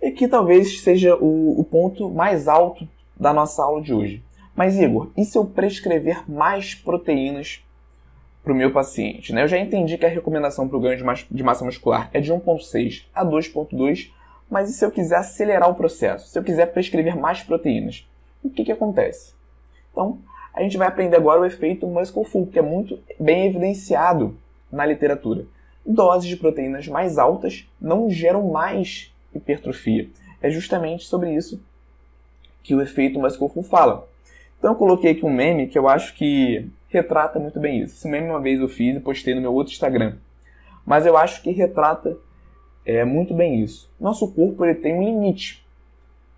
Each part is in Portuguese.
E que talvez seja o, o ponto mais alto da nossa aula de hoje. Mas, Igor, e se eu prescrever mais proteínas para o meu paciente? Né? Eu já entendi que a recomendação para o ganho de massa muscular é de 1,6 a 2,2, mas e se eu quiser acelerar o processo? Se eu quiser prescrever mais proteínas? O que, que acontece? Então, a gente vai aprender agora o efeito muscle full, que é muito bem evidenciado na literatura. Doses de proteínas mais altas não geram mais hipertrofia. É justamente sobre isso que o efeito muscle full fala. Então eu coloquei aqui um meme que eu acho que retrata muito bem isso. Esse meme uma vez eu fiz e postei no meu outro Instagram. Mas eu acho que retrata é, muito bem isso. Nosso corpo ele tem um limite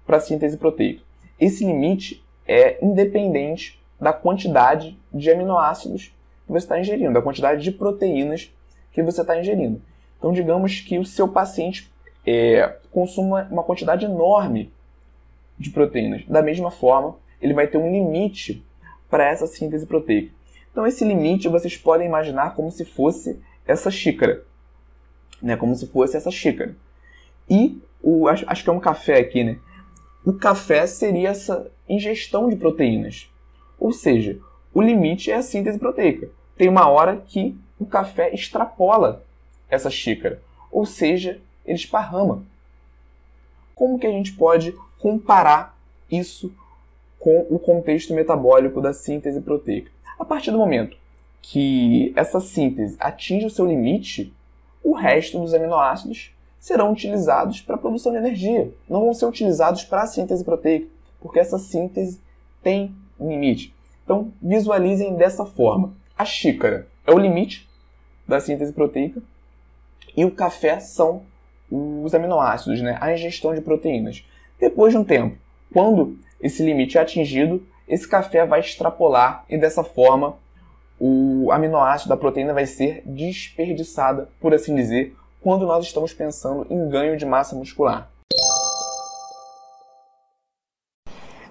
para a síntese proteica. Esse limite é independente da quantidade de aminoácidos que você está ingerindo, da quantidade de proteínas que você está ingerindo. Então, digamos que o seu paciente é, consuma uma quantidade enorme de proteínas. Da mesma forma, ele vai ter um limite para essa síntese proteica. Então, esse limite vocês podem imaginar como se fosse essa xícara. Né? Como se fosse essa xícara. E o, acho, acho que é um café aqui, né? O café seria essa ingestão de proteínas. Ou seja, o limite é a síntese proteica. Tem uma hora que o café extrapola essa xícara. Ou seja, ele esparrama. Como que a gente pode comparar isso com o contexto metabólico da síntese proteica? A partir do momento que essa síntese atinge o seu limite, o resto dos aminoácidos serão utilizados para a produção de energia, não vão ser utilizados para a síntese proteica, porque essa síntese tem limite. Então, visualizem dessa forma. A xícara é o limite da síntese proteica e o café são os aminoácidos, né? a ingestão de proteínas. Depois de um tempo, quando esse limite é atingido, esse café vai extrapolar e dessa forma o aminoácido da proteína vai ser desperdiçada, por assim dizer, quando nós estamos pensando em ganho de massa muscular.